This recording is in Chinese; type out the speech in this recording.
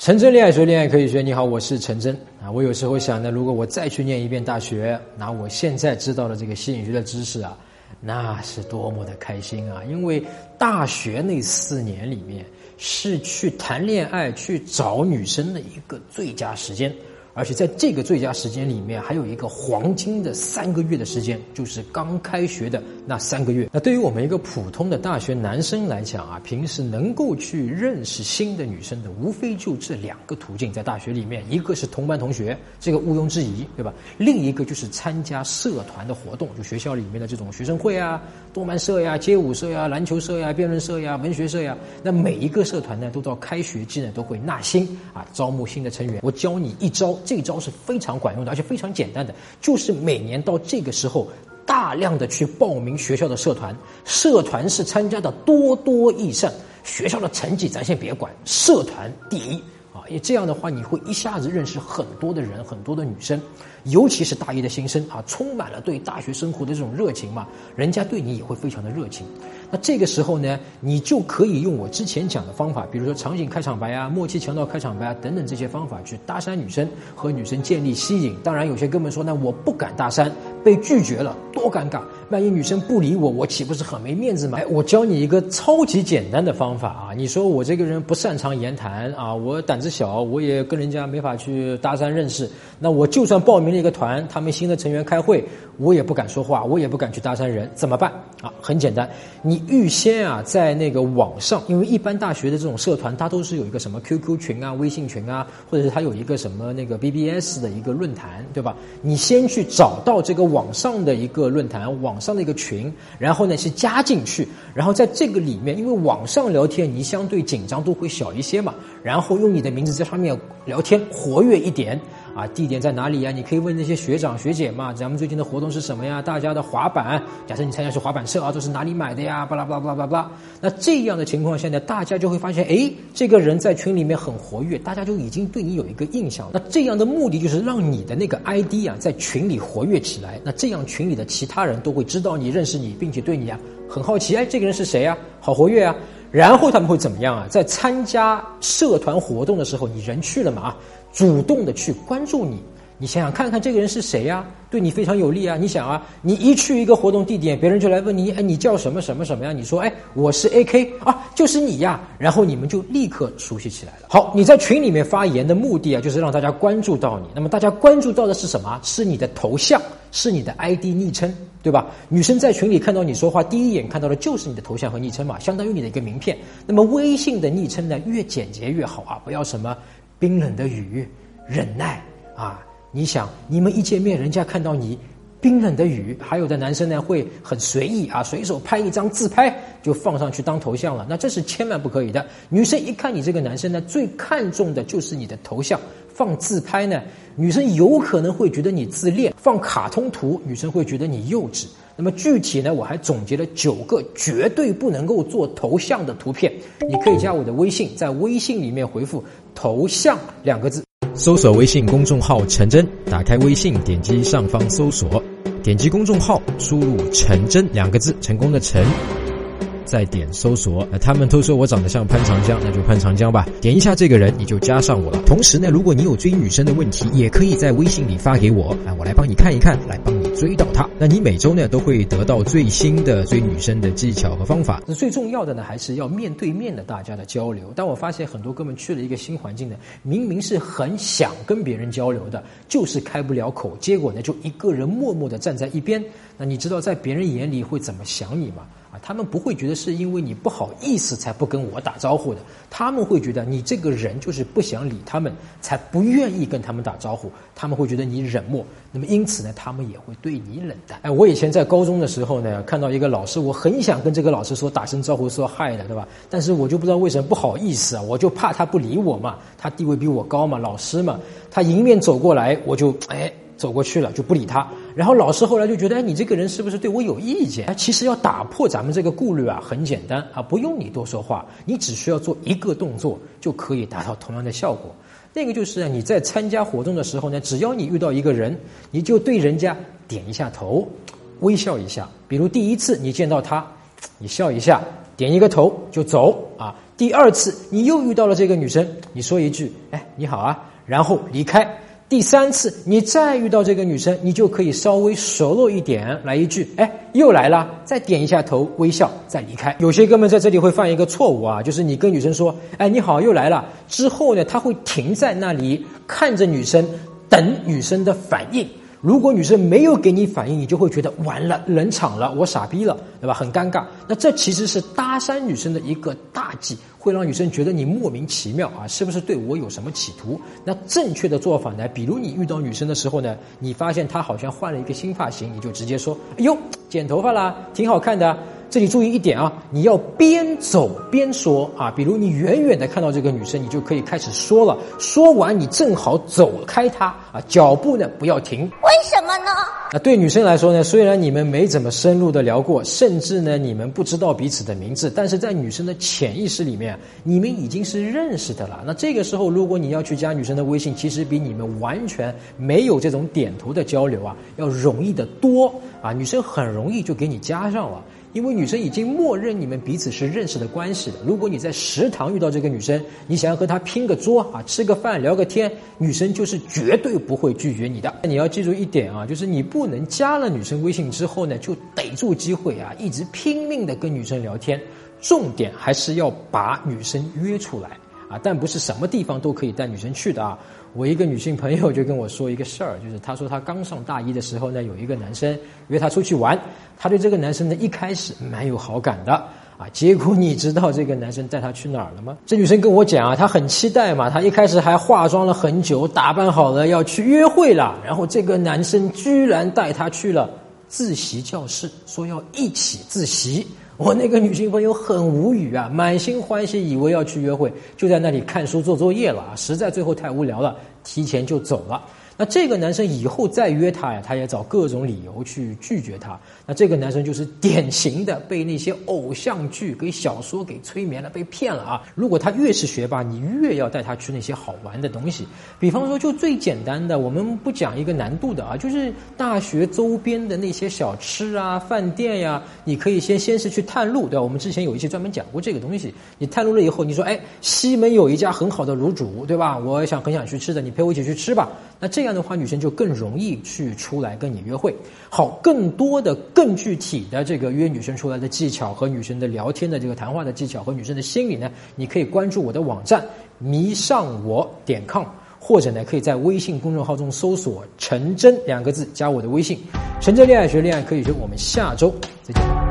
陈真恋爱学，恋爱可以学。你好，我是陈真啊。我有时候想呢，如果我再去念一遍大学，拿我现在知道的这个心理学的知识啊，那是多么的开心啊！因为大学那四年里面是去谈恋爱、去找女生的一个最佳时间。而且在这个最佳时间里面，还有一个黄金的三个月的时间，就是刚开学的那三个月。那对于我们一个普通的大学男生来讲啊，平时能够去认识新的女生的，无非就这两个途径，在大学里面，一个是同班同学，这个毋庸置疑，对吧？另一个就是参加社团的活动，就学校里面的这种学生会啊、动漫社呀、街舞社呀、篮球社呀、辩论社呀、文学社呀。那每一个社团呢，都到开学季呢，都会纳新啊，招募新的成员。我教你一招。这招是非常管用的，而且非常简单的，就是每年到这个时候，大量的去报名学校的社团，社团是参加的多多益善，学校的成绩咱先别管，社团第一。也这样的话，你会一下子认识很多的人，很多的女生，尤其是大一的新生啊，充满了对大学生活的这种热情嘛，人家对你也会非常的热情。那这个时候呢，你就可以用我之前讲的方法，比如说场景开场白啊、默契强调开场白啊等等这些方法去搭讪女生，和女生建立吸引。当然，有些哥们说，那我不敢搭讪，被拒绝了，多尴尬。万一女生不理我，我岂不是很没面子吗？哎，我教你一个超级简单的方法啊！你说我这个人不擅长言谈啊，我胆子小，我也跟人家没法去搭讪认识。那我就算报名了一个团，他们新的成员开会，我也不敢说话，我也不敢去搭讪人，怎么办啊？很简单，你预先啊，在那个网上，因为一般大学的这种社团，它都是有一个什么 QQ 群啊、微信群啊，或者是它有一个什么那个 BBS 的一个论坛，对吧？你先去找到这个网上的一个论坛网。上的一个群，然后呢是加进去，然后在这个里面，因为网上聊天你相对紧张度会小一些嘛，然后用你的名字在上面聊天，活跃一点。啊，地点在哪里呀？你可以问那些学长学姐嘛。咱们最近的活动是什么呀？大家的滑板，假设你参加是滑板社啊，都是哪里买的呀？巴拉巴拉巴拉巴拉。那这样的情况下呢，大家就会发现，哎，这个人在群里面很活跃，大家就已经对你有一个印象。那这样的目的就是让你的那个 ID 啊，在群里活跃起来。那这样群里的其他人都会知道你认识你，并且对你啊很好奇。哎，这个人是谁呀？好活跃啊！然后他们会怎么样啊？在参加社团活动的时候，你人去了嘛啊？主动的去关注你，你想想看看这个人是谁呀？对你非常有利啊！你想啊，你一去一个活动地点，别人就来问你，哎，你叫什么什么什么呀？你说，哎，我是 A K 啊，就是你呀。然后你们就立刻熟悉起来了。好，你在群里面发言的目的啊，就是让大家关注到你。那么大家关注到的是什么？是你的头像，是你的 I D 昵称，对吧？女生在群里看到你说话，第一眼看到的就是你的头像和昵称嘛，相当于你的一个名片。那么微信的昵称呢，越简洁越好啊，不要什么。冰冷的雨，忍耐啊！你想，你们一见面，人家看到你冰冷的雨，还有的男生呢会很随意啊，随手拍一张自拍就放上去当头像了，那这是千万不可以的。女生一看你这个男生呢，最看重的就是你的头像。放自拍呢，女生有可能会觉得你自恋；放卡通图，女生会觉得你幼稚。那么具体呢，我还总结了九个绝对不能够做头像的图片，你可以加我的微信，在微信里面回复“头像”两个字，搜索微信公众号“陈真”，打开微信，点击上方搜索，点击公众号，输入“陈真”两个字，成功的“陈”。再点搜索，那他们都说我长得像潘长江，那就潘长江吧。点一下这个人，你就加上我了。同时呢，如果你有追女生的问题，也可以在微信里发给我，啊，我来帮你看一看，来帮追到她。那你每周呢都会得到最新的追女生的技巧和方法。那最重要的呢，还是要面对面的大家的交流。但我发现很多哥们去了一个新环境呢，明明是很想跟别人交流的，就是开不了口，结果呢就一个人默默的站在一边。那你知道在别人眼里会怎么想你吗？他们不会觉得是因为你不好意思才不跟我打招呼的，他们会觉得你这个人就是不想理他们，才不愿意跟他们打招呼。他们会觉得你冷漠，那么因此呢，他们也会对你冷淡。哎，我以前在高中的时候呢，看到一个老师，我很想跟这个老师说打声招呼，说嗨的，对吧？但是我就不知道为什么不好意思啊，我就怕他不理我嘛，他地位比我高嘛，老师嘛，他迎面走过来，我就哎。走过去了就不理他，然后老师后来就觉得，哎，你这个人是不是对我有意见？哎，其实要打破咱们这个顾虑啊，很简单啊，不用你多说话，你只需要做一个动作就可以达到同样的效果。那个就是你在参加活动的时候呢，只要你遇到一个人，你就对人家点一下头，微笑一下。比如第一次你见到他，你笑一下。点一个头就走啊。第二次你又遇到了这个女生，你说一句“哎，你好啊”，然后离开。第三次你再遇到这个女生，你就可以稍微熟络一点，来一句“哎，又来了”，再点一下头，微笑，再离开。有些哥们在这里会犯一个错误啊，就是你跟女生说“哎，你好，又来了”，之后呢，他会停在那里看着女生，等女生的反应。如果女生没有给你反应，你就会觉得完了，冷场了，我傻逼了，对吧？很尴尬。那这其实是搭讪女生的一个大忌，会让女生觉得你莫名其妙啊，是不是对我有什么企图？那正确的做法呢？比如你遇到女生的时候呢，你发现她好像换了一个新发型，你就直接说：“哎呦，剪头发啦，挺好看的。”这里注意一点啊，你要边走边说啊。比如你远远的看到这个女生，你就可以开始说了。说完，你正好走开她啊，脚步呢不要停。为什么呢？那对女生来说呢，虽然你们没怎么深入的聊过，甚至呢你们不知道彼此的名字，但是在女生的潜意识里面，你们已经是认识的了。那这个时候，如果你要去加女生的微信，其实比你们完全没有这种点头的交流啊，要容易的多啊。女生很容易就给你加上了。因为女生已经默认你们彼此是认识的关系了。如果你在食堂遇到这个女生，你想要和她拼个桌啊，吃个饭聊个天，女生就是绝对不会拒绝你的。你要记住一点啊，就是你不能加了女生微信之后呢，就逮住机会啊，一直拼命的跟女生聊天。重点还是要把女生约出来啊，但不是什么地方都可以带女生去的啊。我一个女性朋友就跟我说一个事儿，就是她说她刚上大一的时候呢，有一个男生约她出去玩，她对这个男生呢一开始蛮有好感的啊，结果你知道这个男生带她去哪儿了吗？这女生跟我讲啊，她很期待嘛，她一开始还化妆了很久，打扮好了要去约会了，然后这个男生居然带她去了自习教室，说要一起自习。我那个女性朋友很无语啊，满心欢喜，以为要去约会，就在那里看书做作业了啊，实在最后太无聊了，提前就走了。那这个男生以后再约她呀，他也找各种理由去拒绝她。那这个男生就是典型的被那些偶像剧、给小说给催眠了，被骗了啊！如果他越是学霸，你越要带他去那些好玩的东西。比方说，就最简单的，我们不讲一个难度的啊，就是大学周边的那些小吃啊、饭店呀，你可以先先是去探路，对吧？我们之前有一期专门讲过这个东西。你探路了以后，你说，哎，西门有一家很好的卤煮，对吧？我想很想去吃的，你陪我一起去吃吧。那这样这样的话，女生就更容易去出来跟你约会。好，更多的、更具体的这个约女生出来的技巧和女生的聊天的这个谈话的技巧和女生的心理呢，你可以关注我的网站迷上我点 com，或者呢，可以在微信公众号中搜索“陈真”两个字，加我的微信。陈真恋爱学，恋爱可以学。我们下周再见。